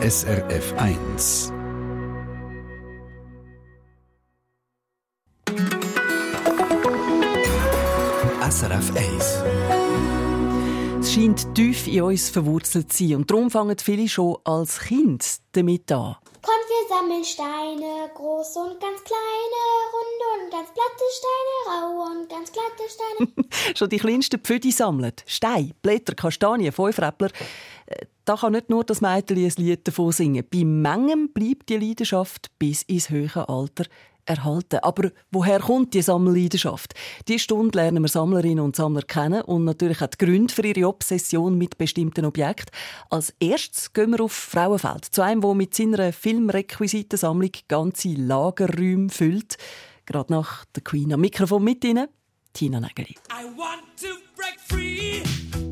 SRF 1. SRF 1. Es scheint tief in uns verwurzelt zu sein und darum fangen viele schon als Kind damit an. Kommt, wir sammeln Steine, große und ganz kleine, runde und ganz platte Steine, raue und ganz glatte Steine. schon die kleinsten Pfüdi sammeln. Steine, Blätter, Kastanien, Fünfräppler. Da kann nicht nur das Mädchen ein Lied davon singen. Bei Mengen bleibt die Leidenschaft bis ins höhere Alter erhalten. Aber woher kommt die Sammelleidenschaft? Die Stunde lernen wir Sammlerinnen und Sammler kennen und natürlich auch die Gründe für ihre Obsession mit bestimmten Objekten. Als erstes gehen wir auf Frauenfeld, zu einem, der mit seiner Filmrequisitensammlung ganze Lagerräume füllt. Gerade nach der Queen am Mikrofon mit Ihnen, Tina Nägeli. I want to break free.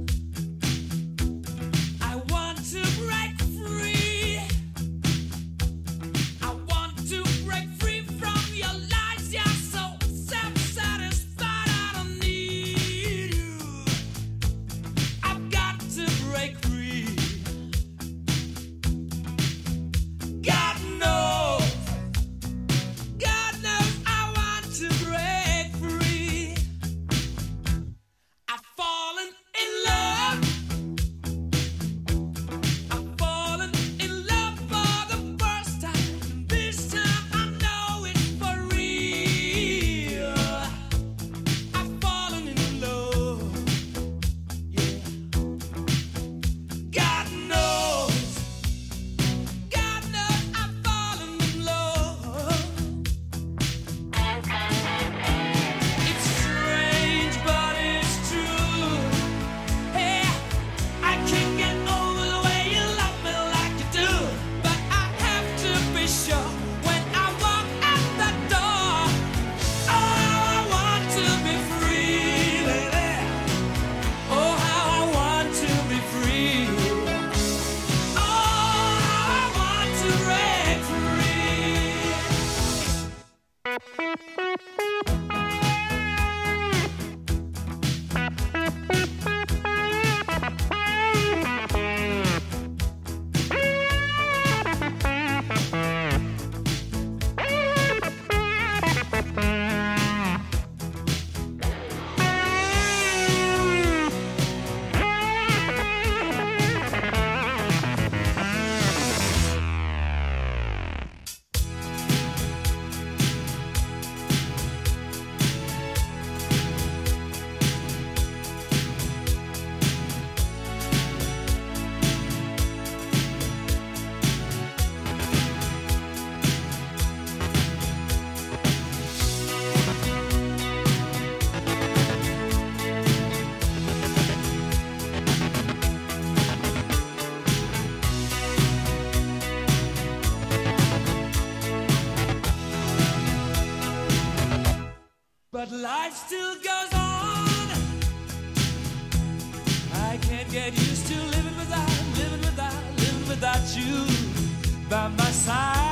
by my side.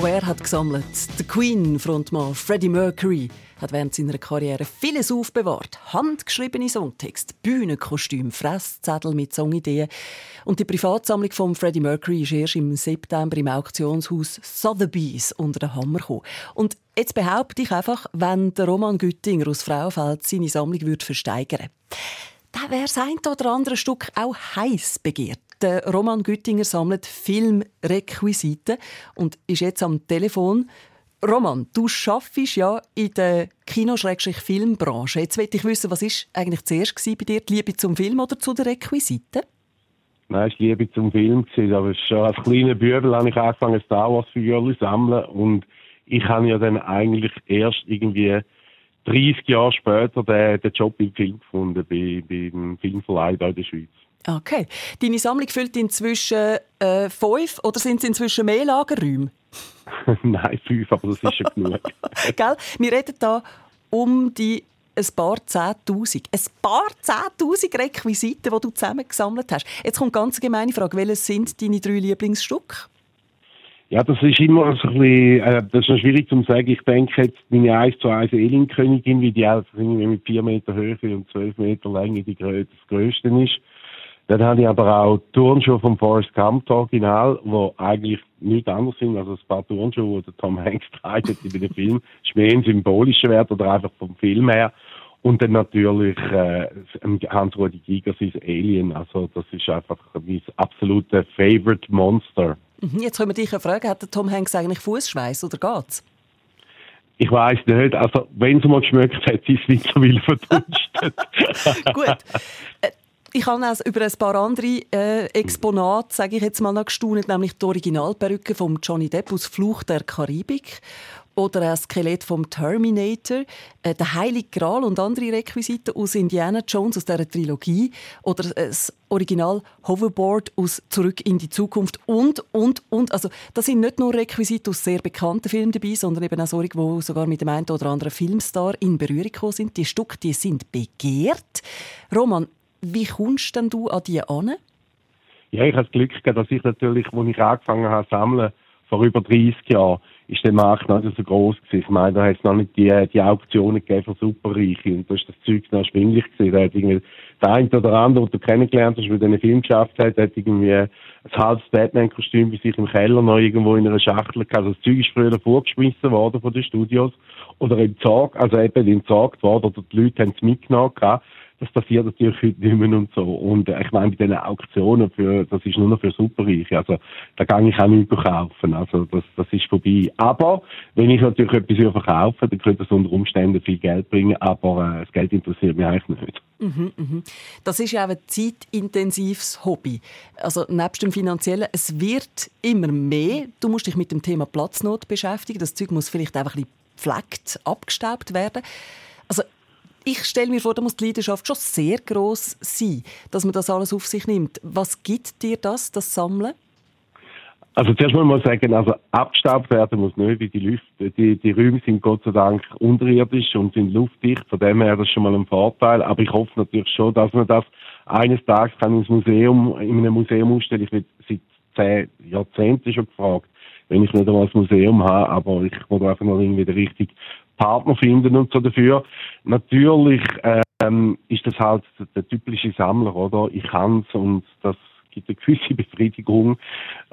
Auch er hat gesammelt. Der Queen-Frontmann Freddie Mercury hat während seiner Karriere vieles aufbewahrt. Handgeschriebene Songtexte, Bühnenkostüme, Fresszettel mit Songideen. Und die Privatsammlung von Freddie Mercury ist erst im September im Auktionshaus Sotheby's unter den Hammer gekommen. Und jetzt behaupte ich einfach, wenn der Roman Güttinger aus Frauenfeld seine Sammlung würde versteigern dann wäre sein oder andere Stück auch heiß begehrt. Der Roman Güttinger sammelt Filmrequisiten und ist jetzt am Telefon. Roman, du arbeitest ja in der Kino-Filmbranche. Jetzt möchte ich wissen, was ist eigentlich zuerst bei dir, die Liebe zum Film oder zu den Requisiten? Nein, es war Liebe zum Film. Aber schon als kleiner Bübel habe ich angefangen, Star Wars-Figuren zu sammeln. Und ich habe ja dann eigentlich erst irgendwie 30 Jahre später den, den Job im Film gefunden, bei, beim Filmverleih in der Schweiz. Okay. Deine Sammlung füllt inzwischen äh, fünf oder sind es inzwischen mehr Lagerräume? Nein, fünf, aber das ist schon genug. Gell? Wir reden hier um die ein paar Zehntausend. Ein paar Zehntausend Requisiten, die du zusammengesammelt hast. Jetzt kommt eine ganz gemeine Frage. Welches sind deine drei Lieblingsstücke? Ja, das ist immer so ein bisschen, äh, das ist noch schwierig zu sagen. Ich denke jetzt, meine 1 zu 1 Alien-Königin, wie die einfach mit 4 Meter Höhe und 12 Meter Länge die das größte ist. Dann habe ich aber auch Turnschuhe vom Forrest Gump Original, wo eigentlich nichts anderes sind als ein paar Turnschuhe, die Tom Hanks trägt in den Film. ist mehr ein symbolischer Wert oder einfach vom Film her. Und dann natürlich äh, Hans-Rudi Giger sein Alien. Also das ist einfach mein absolutes Favorite Monster. Mhm, jetzt können wir dich ja fragen, hat der Tom Hanks eigentlich Fußschweiß oder geht's? Ich weiß nicht. Also, wenn es mal geschmeckt hat, ist es mittlerweile verdunstet. Gut. Äh, ich habe auch über ein paar andere äh, Exponate, sage ich jetzt mal, noch gestaunt, nämlich die Originalperücke von Johnny Depp aus Fluch der Karibik oder ein Skelett vom Terminator, äh, der Heilige Gral und andere Requisiten aus Indiana Jones aus dieser Trilogie oder das Original Hoverboard aus Zurück in die Zukunft und und und also das sind nicht nur Requisiten aus sehr bekannten Filmen dabei, sondern eben auch solche, die sogar mit dem einen oder anderen Filmstar in Berührung gekommen sind. Die Stücke, die sind begehrt. Roman, wie kommst denn du an die an? Ja, ich habe das Glück gehabt, dass ich natürlich, als ich angefangen habe zu sammeln, vor über 30 Jahren, ist der Markt noch nicht so groß gewesen. Ich meine, da hat es noch nicht die, die Auktionen gegeben für Superreiche und da ist das Zeug noch schwinglich gewesen. Da hat irgendwie der eine oder andere, den du kennengelernt hast, der diesen Film geschafft hat, hat irgendwie ein halbes Batman-Kostüm bei sich im Keller noch irgendwo in einer Schachtel gehabt. Also das Zeug ist früher vorgeschmissen worden von den Studios oder entsorgt, also eben entsorgt worden oder die Leute haben es mitgenommen gehabt das passiert natürlich heute nicht mehr und so. Und äh, ich meine, bei diesen Auktionen, für, das ist nur noch für Superreiche. Also, da kann ich auch nicht kaufen. Also, das, das ist vorbei. Aber, wenn ich natürlich etwas verkaufe, dann könnte das unter Umständen viel Geld bringen, aber äh, das Geld interessiert mich eigentlich nicht. Mhm, mhm. Das ist ja auch ein zeitintensives Hobby. Also, nebst dem Finanziellen, es wird immer mehr. Du musst dich mit dem Thema Platznot beschäftigen. Das Zeug muss vielleicht einfach ein bisschen gepflegt, abgestaubt werden. Ich stelle mir vor, da muss die Leidenschaft schon sehr groß sein, dass man das alles auf sich nimmt. Was gibt dir das, das Sammeln? Also zuerst mal muss sagen, also abgestaubt werden muss nicht, weil die, Lüfte, die, die Räume sind Gott sei Dank unterirdisch und sind luftdicht, von dem her ist das schon mal ein Vorteil, aber ich hoffe natürlich schon, dass man das eines Tages kann ins Museum, in einem Museum ausstellen. Ich werde seit zehn Jahrzehnten schon gefragt, wenn ich nicht einmal das Museum habe, aber ich muss einfach noch irgendwie den richtigen Partner finden und so dafür. Natürlich ähm, ist das halt der typische Sammler, oder? Ich kann's und das gibt eine gewisse Befriedigung.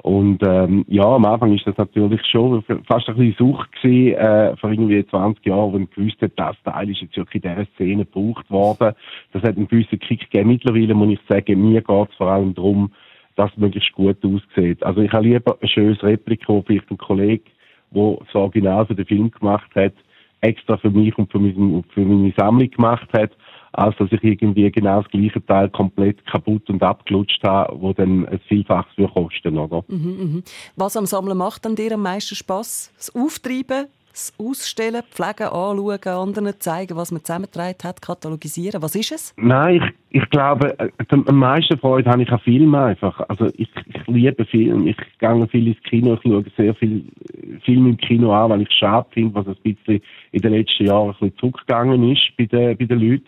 Und ähm, ja, am Anfang ist das natürlich schon fast ein bisschen Sucht gewesen, äh, vor irgendwie 20 Jahren, wenn ich gewusst hat, das Teil ist jetzt wirklich in dieser Szene gebraucht worden. Das hat einen gewissen Kick gegeben. Mittlerweile muss ich sagen, mir geht es vor allem darum, dass es möglichst gut aussieht. Also ich habe lieber ein schönes Replika, vielleicht ein Kollege, der das Original für den Film gemacht hat, extra für mich und für, mein, für meine Sammlung gemacht hat, als dass ich irgendwie genau das gleiche Teil komplett kaputt und abgelutscht habe, wo dann ein Vielfaches für kosten, oder? Mhm, mh. Was am Sammeln macht dann dir am meisten Spaß? Das Auftreiben, das Ausstellen, Pflegen, Anschauen, anderen zeigen, was man zusammengetragen hat, katalogisieren. Was ist es? Nein, ich, ich glaube, äh, am meisten Freude habe ich an Filmen einfach. Also ich, ich liebe Filme, ich gehe viel ins Kino, ich schaue sehr viel äh, Filme im Kino an, weil ich schade finde, was ein bisschen in den letzten Jahren ein bisschen zurückgegangen ist bei den, bei den Leuten.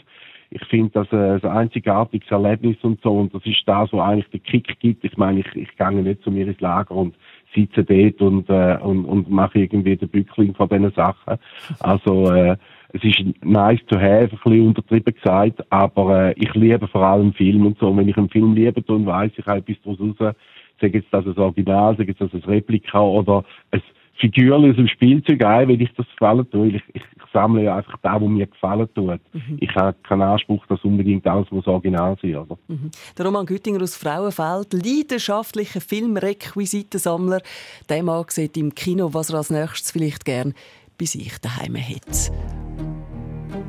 Ich finde das ein, ein einzigartiges Erlebnis und so und das ist das, was eigentlich den Kick gibt. Ich meine, ich, ich gehe nicht zu mir ins Lager und sitze dort und, äh, und, und mache irgendwie den Bückling von diesen Sachen. Also, äh, es ist nice to have, ein bisschen untertrieben gesagt, aber äh, ich liebe vor allem Film und so. Und wenn ich einen Film liebe, dann weiss ich halt bis daraus raus, sage jetzt das ein Original, sage jetzt das ein Replika oder ein Figürchen aus dem Spielzeug ein, weil ich das gefallen tue. Ich, ich, ich sammle ja einfach das, was mir gefallen tut. Mhm. Ich habe keinen Anspruch, dass unbedingt alles muss original sein oder? Mhm. Der Roman Güttinger aus Frauenfeld, leidenschaftlicher Filmrequisitensammler. Der Mann sieht im Kino, was er als nächstes vielleicht gern bei sich daheim hat.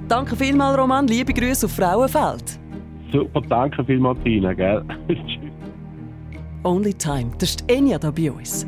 Danke vielmals, Roman. Liebe Grüße auf Frauenfeld. Super, danke vielmals, Tina. Gell? Only Time. Das ist Enya da bei uns.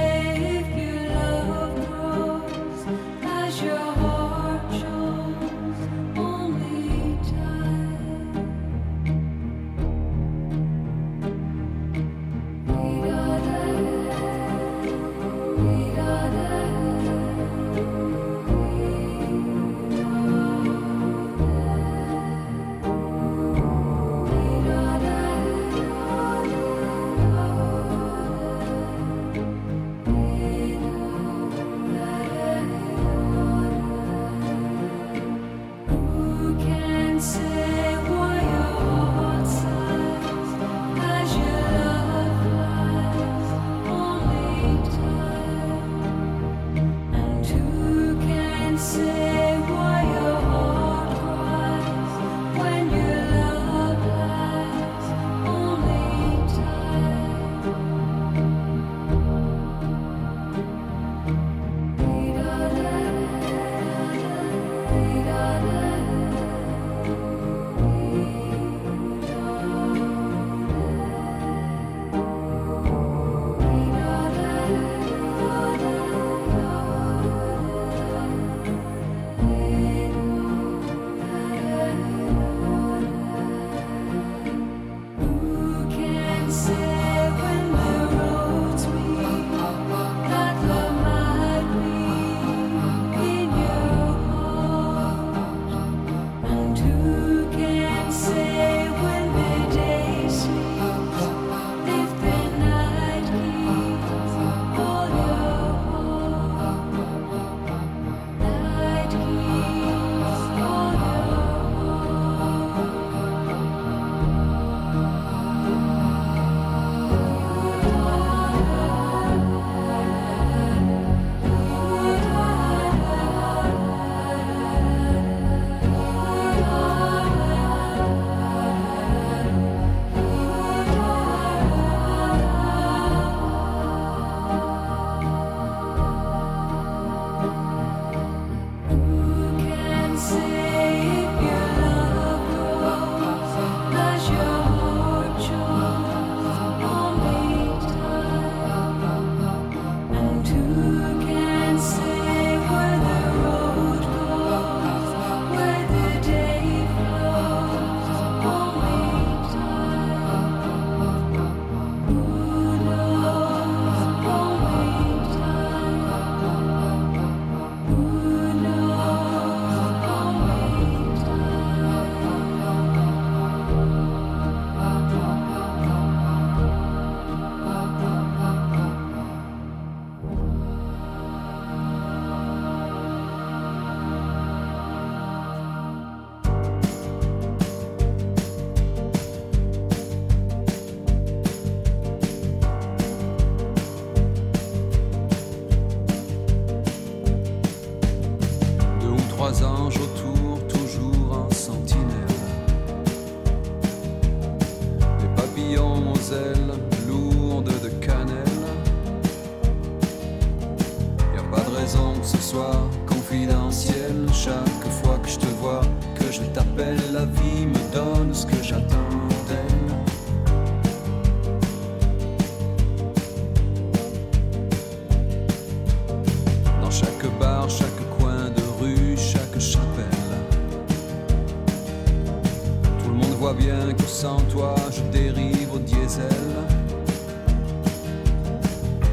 bien que sans toi, je dérive au diesel.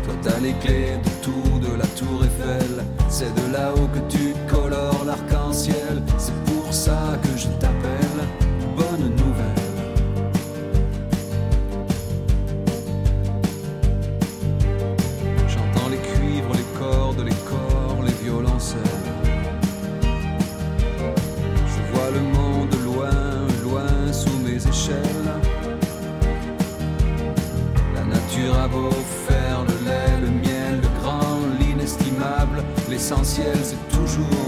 Toi, t'as les clés de tout, de la tour Eiffel. C'est de là-haut que tu colores l'arc-en-ciel. C'est pour ça que je t'appelle. L'essentiel, c'est toujours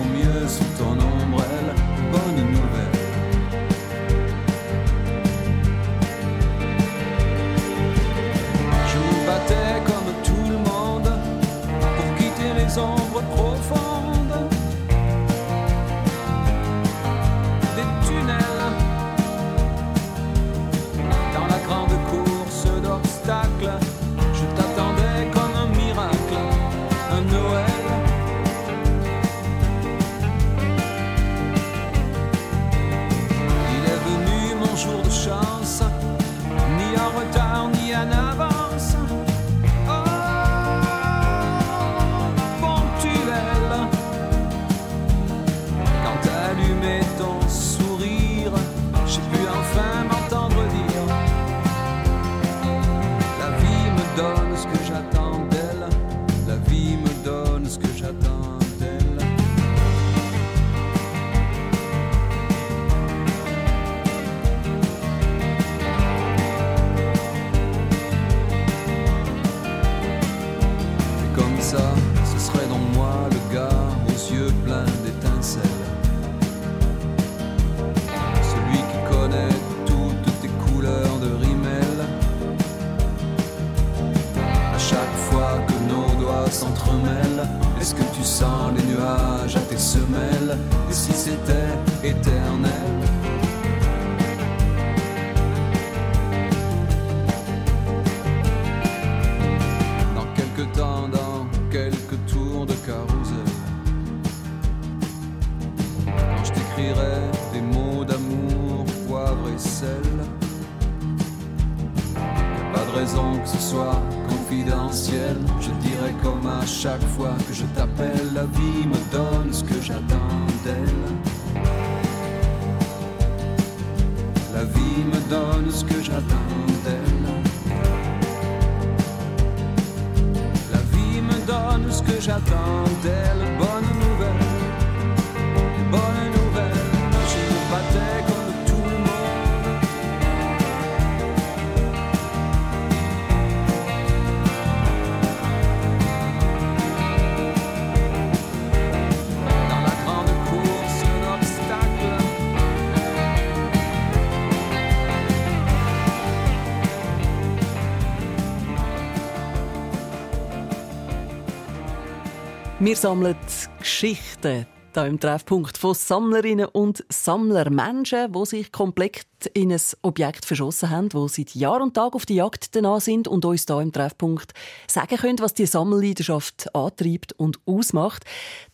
Wir sammeln Geschichten hier im Treffpunkt von Sammlerinnen und Sammlern. Menschen, die sich komplett in ein Objekt verschossen haben, die seit Jahr und Tag auf die Jagd danach sind und uns hier im Treffpunkt sagen können, was die Sammelleidenschaft antreibt und ausmacht.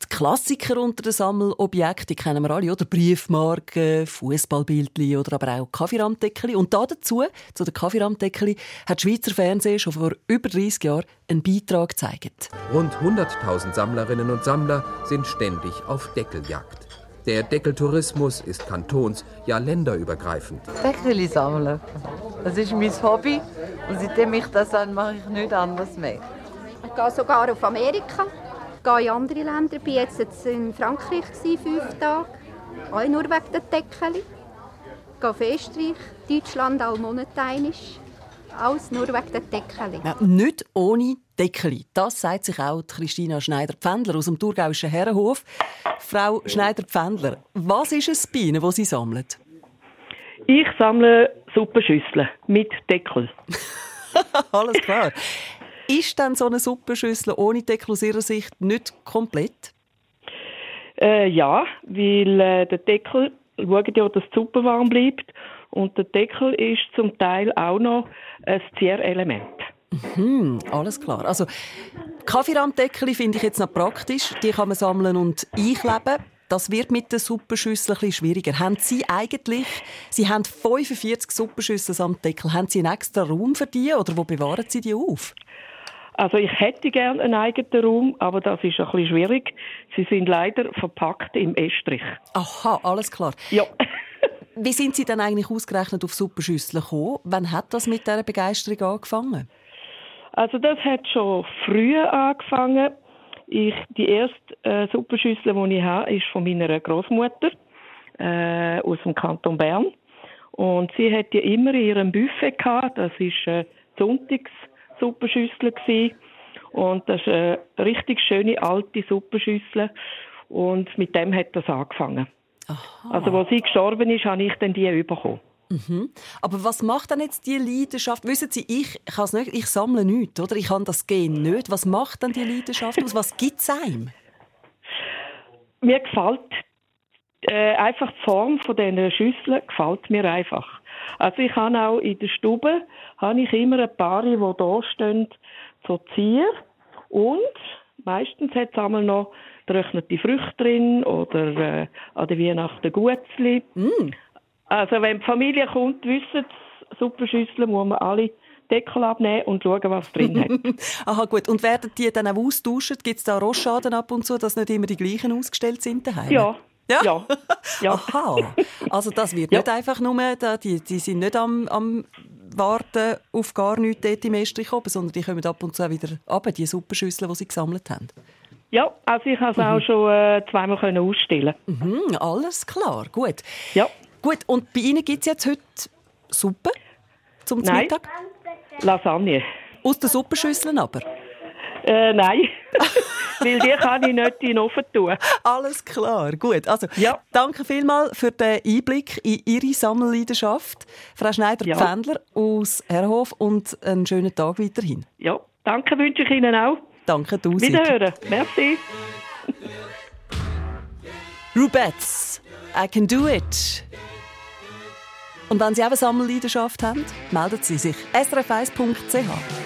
Die Klassiker unter den Sammelobjekten die kennen wir alle, oder? Briefmarken, Fußballbildchen oder aber auch Kaffeeramdeckel. Und da dazu, zu den Kaffeeramdeckel, hat die Schweizer Fernsehen schon vor über 30 Jahren einen Beitrag gezeigt. Rund 100.000 Sammlerinnen und Sammler sind ständig auf Deckeljagd. Der Deckeltourismus ist kantons-, ja länderübergreifend. Deckel sammeln. Das ist mein Hobby. Und seitdem ich das habe, mache ich nichts anderes mehr. Ich gehe sogar auf Amerika, gehe in andere Länder. Ich war jetzt, jetzt in Frankreich fünf Tage, auch nur wegen der Deckel. Ich gehe auf Österreich, Deutschland auch moneteinisch. Alles nur wegen der Deckel. Ja, nicht ohne Deckel. Das sagt sich auch Christina Schneider-Pfändler aus dem thurgauischen Herrenhof. Frau Schneider-Pfändler, was ist es bei Ihnen, was Sie sammeln? Ich sammle Suppenschüsseln mit Deckel. Alles klar. Ist denn so eine Suppenschüssel ohne Deckel aus Ihrer Sicht nicht komplett? Äh, ja, weil äh, der Deckel schaut ja, dass die Suppe warm bleibt. Und der Deckel ist zum Teil auch noch ein Zierelement. Hm, alles klar. Also Kaffeerandeckel finde ich jetzt noch praktisch. Die kann man sammeln und einkleben. Das wird mit der Suppenschüssel ein bisschen schwieriger. Haben Sie eigentlich, Sie haben 45 Suppenschüsseln am Deckel, haben Sie einen extra Raum für die oder wo bewahren Sie die auf? Also ich hätte gerne einen eigenen Raum, aber das ist ein bisschen schwierig. Sie sind leider verpackt im Estrich. Aha, alles klar. Ja. Wie sind Sie denn eigentlich ausgerechnet auf Suppenschüsseln gekommen? Wann hat das mit dieser Begeisterung angefangen? Also das hat schon früh angefangen. Ich, die erste äh, Suppenschüssel, die ich habe, ist von meiner Großmutter äh, aus dem Kanton Bern. Und sie hat die immer in ihrem Buffet gehabt. Das ist äh, sonntags Suppenschüssel gewesen. und das ist eine richtig schöne alte Suppenschüssel und mit dem hat das angefangen. Also, als sie gestorben ist, habe ich dann die bekommen. Mhm. Aber was macht denn jetzt die Leidenschaft? Wissen Sie, ich, ich, kann's nicht, ich sammle nichts, oder? Ich kann das Gen nicht. Was macht denn die Leidenschaft aus? Was gibt es einem? Mir gefällt äh, einfach die Form von diesen Schüsseln gefällt mir einfach. Also ich habe auch in der Stube habe ich immer ein paar, die da stehen, so Zier und meistens hat es einmal noch getrocknete Früchte drin oder äh, an der Weihnachten Gutzli. Mm. Also wenn die Familie kommt, wissen sie, Suppenschüsseln muss man alle Deckel abnehmen und schauen, was drin hat. Aha, gut. Und werden die dann auch austauschen? Gibt es da Rostschaden ab und zu, dass nicht immer die gleichen ausgestellt sind daheim? Ja. Ja? Ja. ja. Aha. Also das wird Ja. nicht einfach nur, die, die sind nicht am, am Warten auf gar nichts dort im Estrich oben, sondern die kommen ab und zu auch wieder runter, die Suppenschüsseln, die sie gesammelt haben. Ja, also ich habe es auch schon äh, zweimal können ausstellen. Mhm, alles klar, gut. Ja. Gut, und bei Ihnen gibt es jetzt heute Suppe zum Nein. Mittag? Lasagne. Aus den Suppenschüsseln aber? Äh, nein, weil die kann ich nicht in den Ofen tun. Alles klar, gut. Also, Ja. danke vielmals für den Einblick in Ihre Sammelleidenschaft. Frau Ja. Schneider-Pfändler aus Herhof und einen schönen Tag weiterhin. Ja, danke wünsche ich Ihnen auch. Danke, du Wiederhören. Merci. Rubettes, I can do it. Und wenn Sie auch eine Sammelleidenschaft haben, melden Sie sich. srf1.ch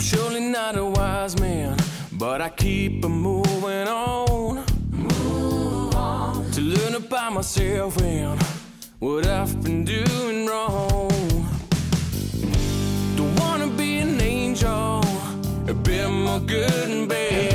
I'm surely not a wise man, but I keep on moving on. Move on. To learn about myself and what I've been doing wrong. Don't wanna be an angel, a bit more good and bad.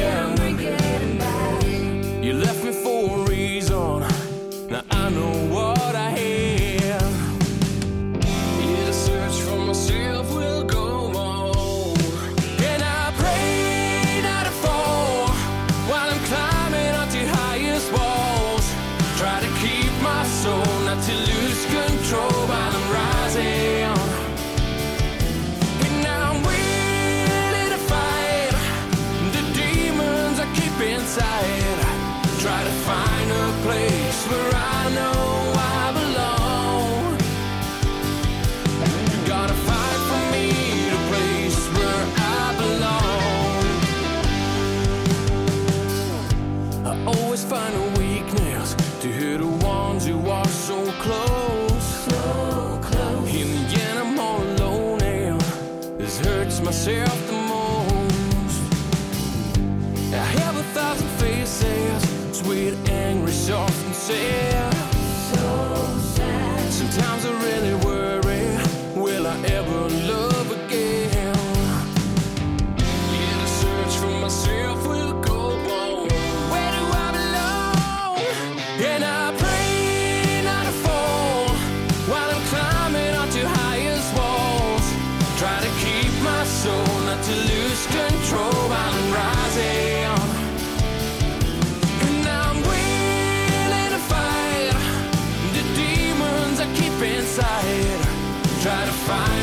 Find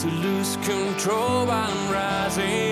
to lose control while I'm rising.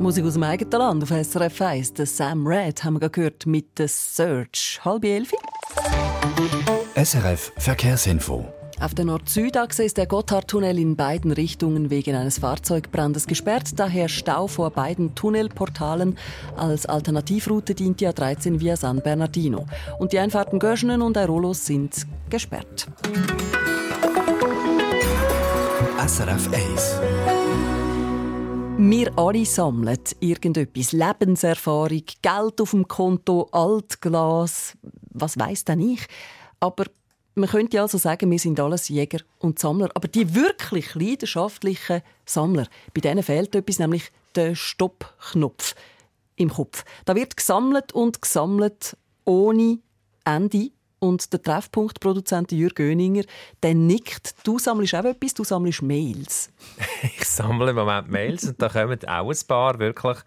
Musik aus dem eigenen Land auf SRF 1. Der Sam Red haben wir gehört mit «The Search». Halb elf. SRF Verkehrsinfo. Auf der Nord-Süd-Achse ist der Gotthardtunnel in beiden Richtungen wegen eines Fahrzeugbrandes gesperrt. Daher Stau vor beiden Tunnelportalen. Als Alternativroute dient die A13 via San Bernardino. Und die Einfahrten Göschenen und Aerolos sind gesperrt. SRF 1. Wir alle sammeln irgendetwas. Lebenserfahrung, Geld auf dem Konto, Altglas, was weiß denn ich. Aber man könnte also sagen, wir sind alles Jäger und Sammler. Aber die wirklich leidenschaftlichen Sammler, bei denen fehlt etwas, nämlich der Stoppknopf im Kopf. Da wird gesammelt und gesammelt ohne Ende. Und der Treffpunktproduzent Jürg Göninger, der nickt. Du sammelst auch etwas, du sammelst Mails. Ich sammle im Moment Mails und da kommen auch ein paar, wirklich.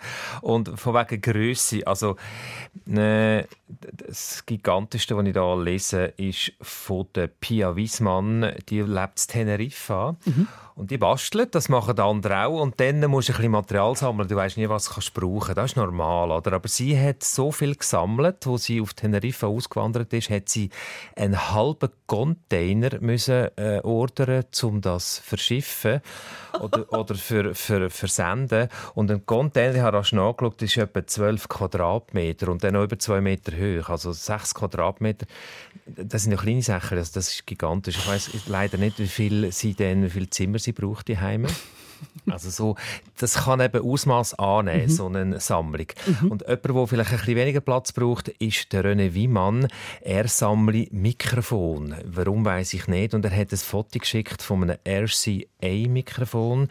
Und von wegen Grösse. Also, äh, das Gigantischste, was ich hier lese, ist von der Pia Wiesmann. Die lebt in Teneriffa. Und Und die basteln, das machen die anderen auch. Und dann musst du ein bisschen Material sammeln. Du weißt nie, was du kannst brauchen Das ist normal. Oder? Aber sie hat so viel gesammelt, wo sie auf Teneriffa ausgewandert ist, hat sie einen halben Container müssen, äh, ordern, um das zu verschiffen oder, oder für, für, versenden. Und ein Container, ich habe rasch nachgeschaut, ist etwa 12 Quadratmeter und dann noch über 2 Meter hoch. Also 6 Quadratmeter. Das sind ja kleine Sachen, also das ist gigantisch. Ich weiß leider nicht, wie viel sie denn, wie viele Zimmer sie braucht die Heime. Also so, das kann eben Ausmaß annehmen, Mhm. so eine Sammlung. Und jemand, der vielleicht ein bisschen weniger Platz braucht, ist der René Wiemann. Er sammelt Mikrofon. Warum weiß ich nicht. Und er hat ein Foto geschickt von einem RCA-Mikrofon.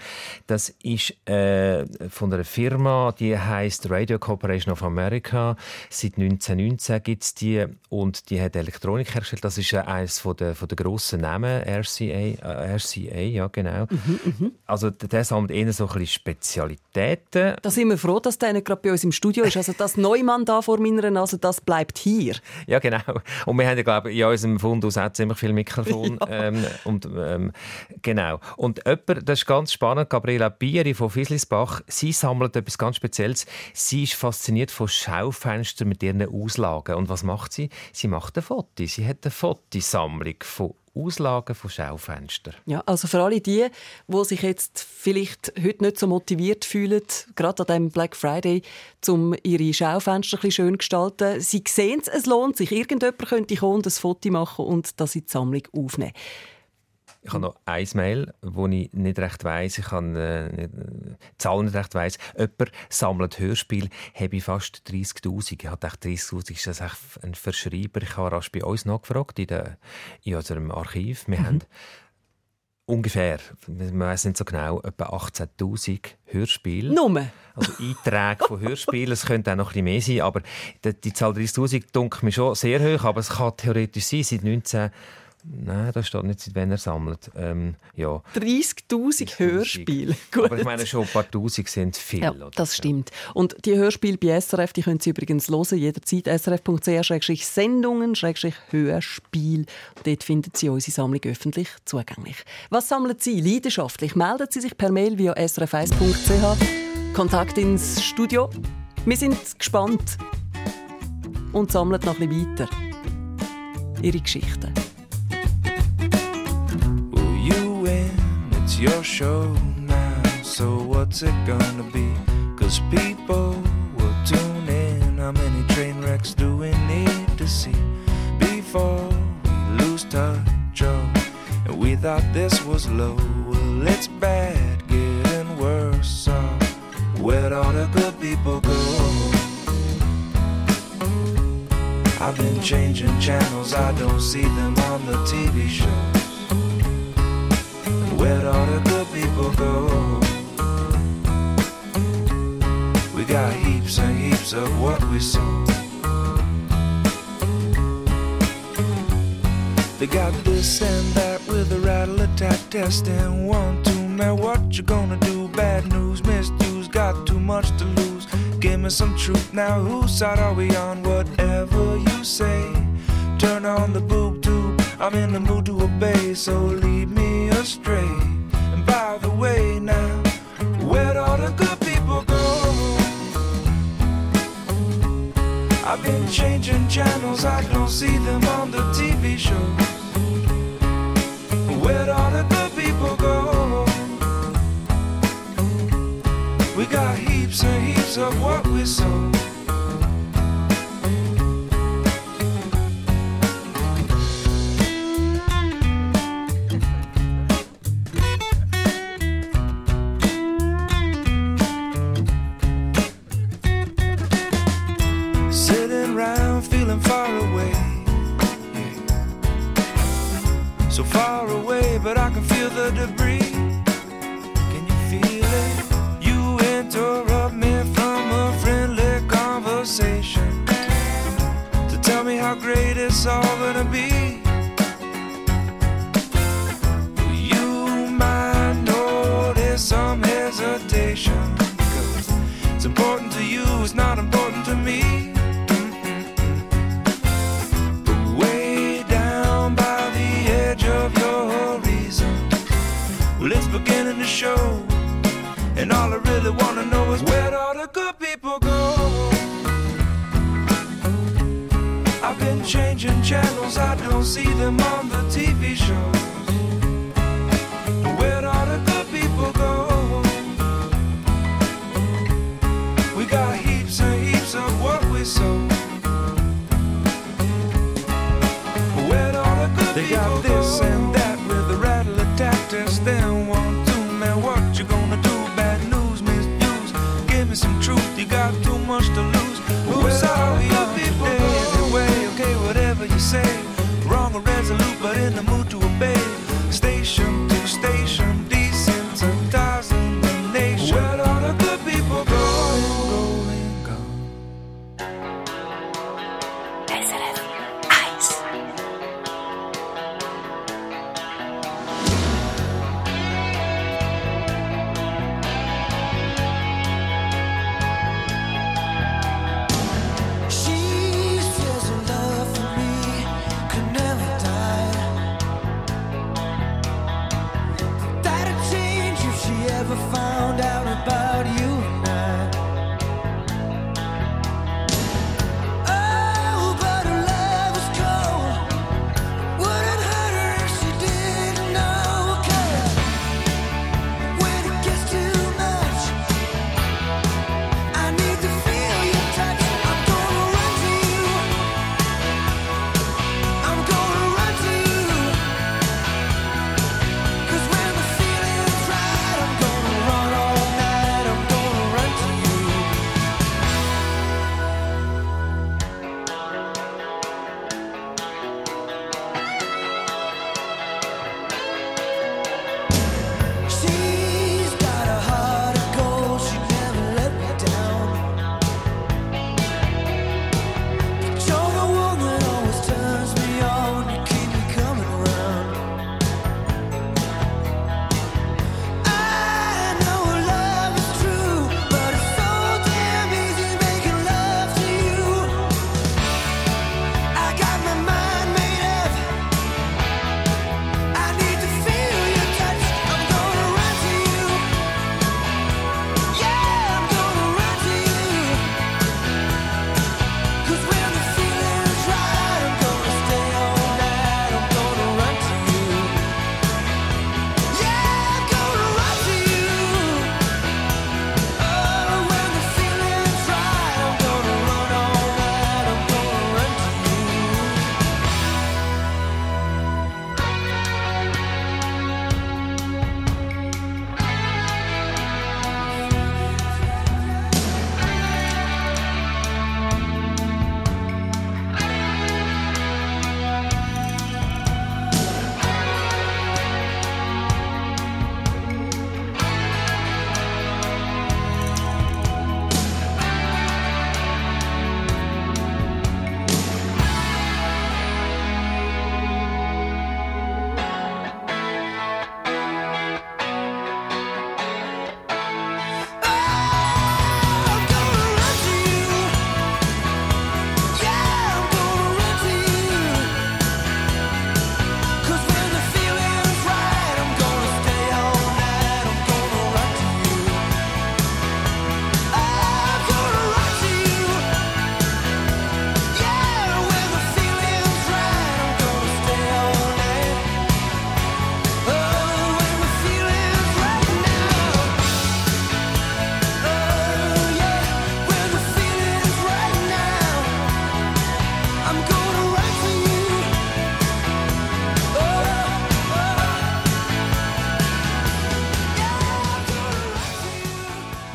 Das ist äh, von einer Firma, die heißt Radio Corporation of America. Seit 1919 gibt es die und die hat Elektronik hergestellt. Das ist äh, eines von der, von der grossen Namen RCA, äh, RCA, ja genau. Also der sammelt eher so ein bisschen Spezialitäten. Da sind wir froh, dass der gerade bei uns im Studio ist. Also das Neumann da vor meiner Nase, das bleibt hier. Ja, genau. Und wir haben ja, glaube ich, in unserem Fundus auch ziemlich viel Mikrofon. ähm, und, ähm, genau. Und jemand, das ist ganz spannend, Gabriela Bieri von Fislisbach, sie sammelt etwas ganz Spezielles. Sie ist fasziniert von Schaufenstern mit ihren Auslagen. Und was macht sie? Sie macht ein Foto. Sie hat eine Fotosammlung von Auslagen von Schaufenstern. Ja, also für alle die, die sich jetzt vielleicht heute nicht so motiviert fühlen, gerade an diesem Black Friday, um ihre Schaufenster ein schön zu gestalten, sie sehen es, es lohnt sich. Irgendjemand könnte kommen ein Foto machen und das in die Sammlung aufnehmen. Ich habe noch ein Mail, wo ich nicht recht weiss. Ich habe äh, nicht- die Zahl nicht recht weiss. Jemand sammelt Hörspiel, habe ich fast 30'000. Ich habe gedacht, 30'000 ist das echt ein Verschreiber. Ich habe rasch bei uns nachgefragt, in, der, in unserem Archiv. Wir haben ungefähr, man weiß nicht so genau, etwa 18'000 Hörspiele. Nummer. Also Einträge von Hörspielen, es könnte auch noch ein bisschen mehr sein, aber die, die Zahl 30'000 dunkelt mir schon sehr hoch, aber es kann theoretisch sein, seit 19... Nein, da steht nicht, seit wann er sammelt. Ähm, ja. 30'000 Hörspiele. Aber ich meine, schon ein paar Tausend sind viel. Ja, oder? das stimmt. Und die Hörspiele bei SRF, die können Sie übrigens hören, jederzeit srf.ch-sendungen, Hörspiel. Dort finden Sie unsere Sammlung öffentlich zugänglich. Was sammeln Sie leidenschaftlich? Melden Sie sich per Mail via srf1.ch. Kontakt ins Studio. Wir sind gespannt und sammeln noch ein bisschen weiter. Ihre Geschichten. Win? It's your show now. So what's it gonna be? Cause people will tune in. How many train wrecks do we need to see before we lose touch? Oh, and we thought this was low. Well, it's bad, getting worse. So where'd all the good people go? I've been changing channels, I don't see them on the TV shows. Where'd all the good people go? We got heaps and heaps of what we sow. They got this and that with a rattle attack test and one, two, man, what you gonna do? Bad news, misuse, got too much to lose. Give me some truth now, whose side are we on? Whatever you say, turn on the boob tube. I'm in the mood to obey, so lead me astray. And by the way, now, where'd all the good people go? I've been changing channels, I don't see them on the TV shows. Where'd all the good people go? We got heaps and heaps of what we sow.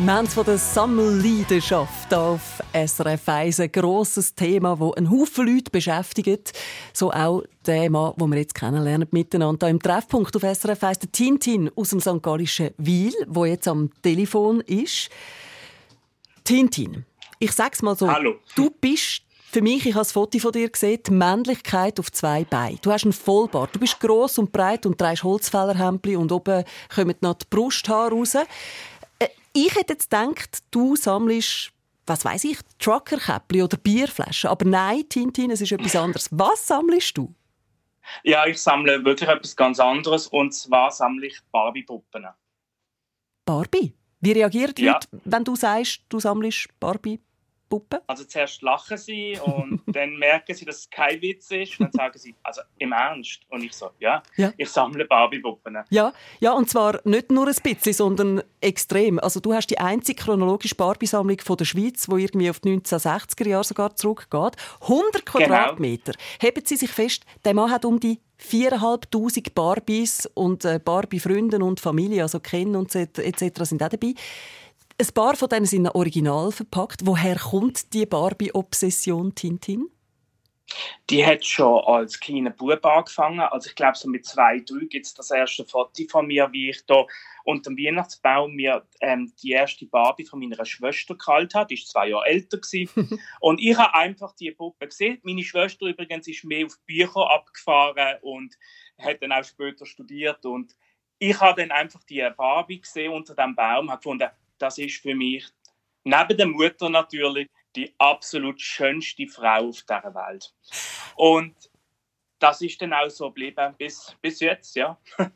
Wir haben es von der Sammelleidenschaft auf SRF 1, ein grosses Thema, das einen Haufen Leute beschäftigt. So auch der Mann, den wir jetzt kennenlernen miteinander hier im Treffpunkt auf SRF 1, der Tintin aus dem St. Gallischen Wiel, der jetzt am Telefon ist. Tintin, ich sag's mal so. Hallo. Du bist für mich, ich habe das Foto von dir gesehen, die Männlichkeit auf zwei Beinen. Du hast einen Vollbart, du bist gross und breit und trägst Holzfällerhemdchen und oben kommen noch die Brusthaare raus. Ich hätte jetzt gedacht, du sammelst was weiß ich, Truckerkäppli oder Bierflaschen. Aber nein, Tintin, es ist etwas anderes. Was sammelst du? Ja, ich sammle wirklich etwas ganz anderes und zwar sammle ich Barbie-Puppen. Barbie? Wie reagieren die ja. Leute, wenn du sagst, du sammelst Barbie-Puppen? Puppe? Also zuerst lachen sie und dann merken sie, dass es kein Witz ist. Und dann sagen sie, also im Ernst. Und ich so, ja, Ja. ich sammle Barbie-Puppen. Ja, ja, und zwar nicht nur ein bisschen, sondern extrem. Also du hast die einzige chronologische Barbie-Sammlung von der Schweiz, die irgendwie auf die 1960er Jahre sogar zurückgeht. 100 Quadratmeter. Heben Sie sich fest, der Mann hat um die 4'500 Barbies und äh, Barbie-Freunde und Familie, also Ken und etc. sind auch dabei. Ein paar von denen sind original verpackt. Woher kommt die Barbie-Obsession, Tintin? Die hat schon als kleiner Bub angefangen. Also ich glaube, so mit zwei, drei gibt es das erste Foto von mir, wie ich da unter dem Weihnachtsbaum mir ähm, die erste Barbie von meiner Schwester gehalten habe. Die ist zwei Jahre älter gewesen. und ich habe einfach die Puppe gesehen. Meine Schwester übrigens ist mehr auf Bücher abgefahren und hat dann auch später studiert. Und ich habe dann einfach die Barbie gesehen unter dem Baum, habe gefunden, das ist für mich neben der Mutter natürlich die absolut schönste Frau auf dieser Welt. Und das ist dann auch so geblieben bis, bis jetzt, ja.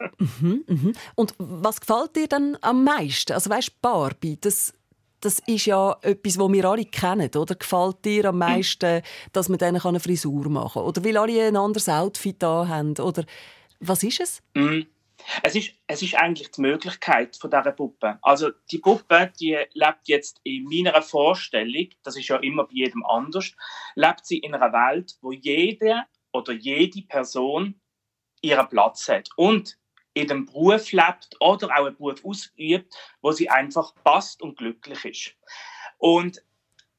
Mhm, mhm. Und was gefällt dir dann am meisten? Also weißt Barbie, das, das ist ja etwas, was wir alle kennen, oder? Gefällt dir am meisten, dass man denen eine Frisur machen kann? Oder weil alle ein anderes Outfit da haben? Oder was ist es? Mhm. Es ist, es ist eigentlich die Möglichkeit von dieser Puppe. Also die Puppe, die lebt jetzt in meiner Vorstellung, das ist ja immer bei jedem anders, lebt sie in einer Welt, wo jede oder jede Person ihren Platz hat und in dem Beruf lebt oder auch einen Beruf ausübt, wo sie einfach passt und glücklich ist. Und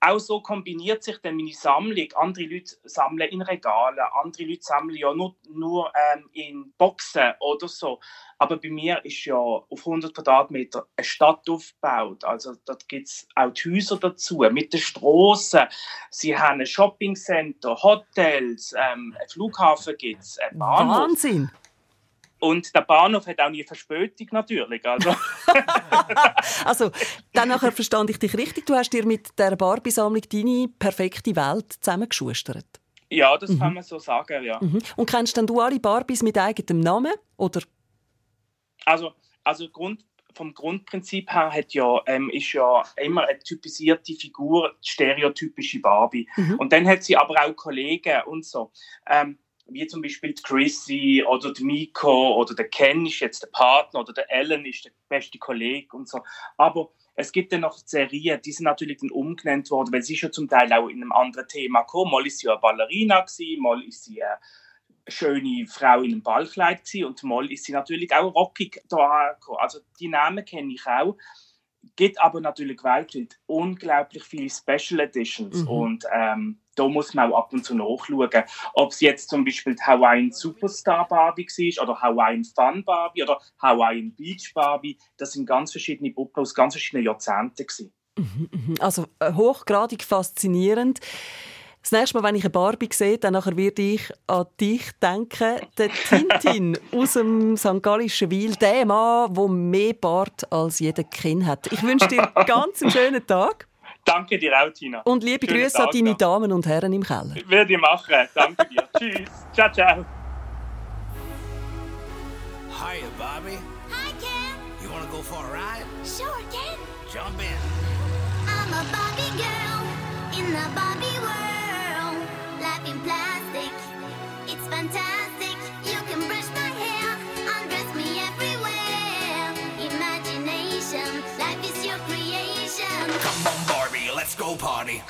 auch so kombiniert sich dann meine Sammlung. Andere Leute sammeln in Regalen, andere Leute sammeln ja nur, nur ähm, in Boxen oder so. Aber bei mir ist ja auf 100 Quadratmeter eine Stadt aufgebaut. Also dort gibt es auch die Häuser dazu, mit den Strassen. Sie haben ein Shoppingcenter, Hotels, ähm, einen Flughafen gibt es. Wahnsinn! Und der Bahnhof hat auch nie Verspätung natürlich. Also. Also, dann nachher verstand ich dich richtig. Du hast dir mit der Barbie-Sammlung deine perfekte Welt zusammengeschustert. ja, das kann man so sagen, ja. Mhm. Und kennst denn du alle Barbies mit eigenem Namen? Oder? Also, also Grund, vom Grundprinzip her hat ja, ähm, ist ja immer eine typisierte Figur, die stereotypische Barbie. Mhm. Und dann hat sie aber auch Kollegen und so. Ähm, wie zum Beispiel die Chrissy oder die Miko oder der Ken ist jetzt der Partner oder der Ellen ist der beste Kollege und so. Aber es gibt dann noch Serien, die sind natürlich dann umgenannt worden, weil sie ja zum Teil auch in einem anderen Thema gekommen. Mal ist sie eine Ballerina gewesen, mal ist sie eine schöne Frau in einem Ballkleid gewesen und mal ist sie natürlich auch rockig da angekommen. Also die Namen kenne ich auch. Gibt aber natürlich weltweit unglaublich viele Special Editions Mhm. und ähm, da muss man auch ab und zu nachschauen, ob es jetzt zum Beispiel die Hawaiian Superstar Barbie war oder Hawaiian Fun Barbie oder Hawaiian Beach Barbie. Das sind ganz verschiedene Puppen aus ganz verschiedenen Jahrzehnten gewesen. Mhm. Also äh, hochgradig faszinierend. Das nächste Mal, wenn ich eine Barbie sehe, dann nachher werde ich an dich denken. Der Tintin aus dem St. Gallischen Wil, der Mann, der mehr Bart als jeder Kind hat. Ich wünsche dir ganz einen schönen Tag Danke dir auch, Tina. und liebe Schönen Grüße an Tag deine noch. Damen und Herren im Keller. Werde ich machen. Danke dir. Tschüss. Ciao, ciao. Hiya, Bobby. Hi, Ken. You want to go for a ride? Sure, Ken. Jump in. I'm a Barbie girl in the Barbie world. Life in plastic, it's fantastic. Bum Bum Barbie, let's go party.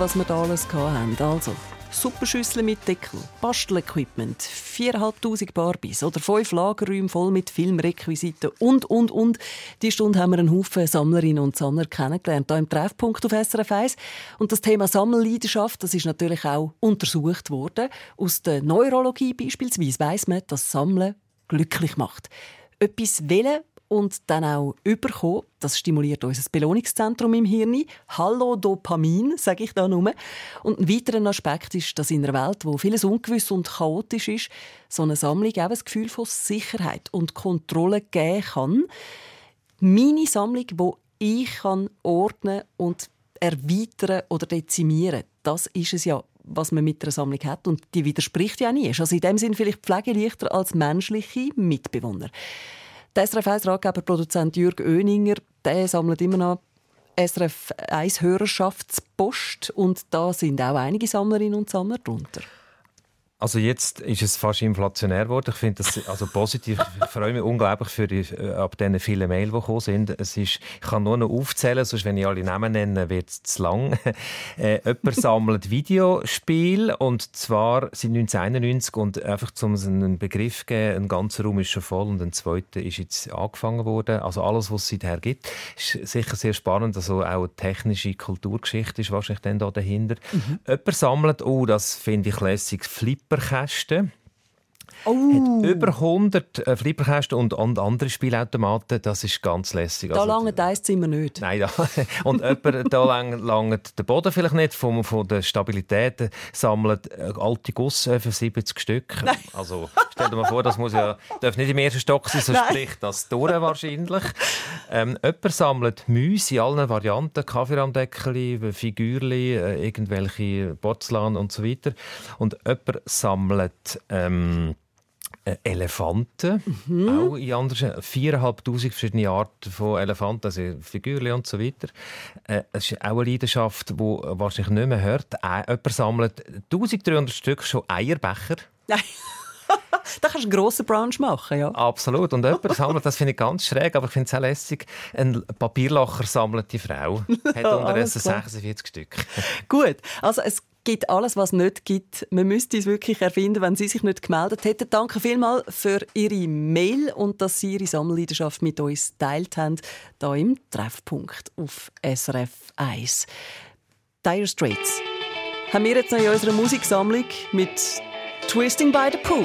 Was wir da alles haben. Also, Suppenschüsseln mit Deckel, Bastelequipment, 4'500 Barbies oder fünf Lagerräume voll mit Filmrequisiten und, und, und. Die Stunde haben wir einen Haufen Sammlerinnen und Sammler kennengelernt, hier im Treffpunkt auf SRF 1. Und das Thema Sammelleidenschaft, das ist natürlich auch untersucht worden. Aus der Neurologie beispielsweise weiss man, dass Sammeln glücklich macht. Etwas wählen und dann auch überkommen, das stimuliert unser Belohnungszentrum im Hirn. Hallo Dopamin, sage ich da nur. Und ein weiterer Aspekt ist, dass in einer Welt, wo vieles ungewiss und chaotisch ist, so eine Sammlung auch ein Gefühl von Sicherheit und Kontrolle geben kann. Meine Sammlung, wo ich kann ordnen und erweitern oder dezimieren, das ist es ja, was man mit einer Sammlung hat und die widerspricht ja nie. Also in dem Sinn vielleicht pflegeleichter als menschliche Mitbewohner. Der SRF 1 Ratgeber Produzent Jürg Oeninger, der sammelt immer noch SRF 1 Hörerschaftspost und da sind auch einige Sammlerinnen und Sammler drunter. Also jetzt ist es fast inflationär geworden. Ich finde das also positiv. Ich freue mich unglaublich für die, äh, ab diesen vielen Mails, die gekommen sind. Es ist, ich kann nur noch aufzählen, sonst wenn ich alle Namen nenne, wird es zu lang. äh, jemand sammelt Videospiele und zwar seit 1991 und einfach zum einen Begriff zu geben, ein ganzer Raum ist schon voll und ein zweiter ist jetzt angefangen worden. Also alles, was es seither gibt, ist sicher sehr spannend. Also auch eine technische Kulturgeschichte ist wahrscheinlich dann da dahinter. Mhm. Jemand sammelt, oh, das finde ich lässig, Flipperkästen. Oh. Hat über 100 äh, Flipperkästen und, und andere Spielautomaten. Das ist ganz lässig. Da lange eins Zimmer nicht. Nein, ja. und jemand, da lang, langt der Boden vielleicht nicht vom, von der Stabilität, äh, sammelt äh, alte Gussöfen, 70 Stück. Nein. Also stell dir mal vor, das muss ja, darf nicht im ersten Stock sein, sonst Nein. bricht das durch wahrscheinlich. Ähm, jemand sammelt Mäuse in allen Varianten, Kaffeerahmdeckeli, Figürli, äh, irgendwelche Porzellan und so weiter. Und jemand sammelt ähm, äh, Elefanten, auch in anderen, 4'500 verschiedene Arten von Elefanten, also Figürchen und so weiter. Äh, es ist auch eine Leidenschaft, die wahrscheinlich nicht mehr hört. Äh, jemand sammelt 1300 Stück schon Eierbecher. Nein. da kannst du einen grossen Brunch machen, ja. Absolut. Und jemand sammelt, das finde ich ganz schräg, aber ich finde es auch lässig, ein Papierlacher sammelt die Frau. Hat unterdessen klar. 46 Stück. Gut, also es gibt alles, was es nicht gibt. Man müsste es wirklich erfinden, wenn Sie sich nicht gemeldet hätten. Danke vielmals für Ihre Mail und dass Sie Ihre Sammelleidenschaft mit uns teilt haben, hier im Treffpunkt auf SRF 1. Dire Straits haben wir jetzt noch in unserer Musiksammlung mit Twisting by the Pool.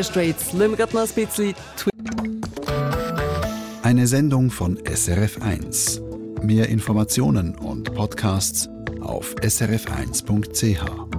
Dire Straits. Lassen wir gerade noch ein bisschen Eine Sendung von SRF1. Mehr Informationen und Podcasts auf srf1.ch.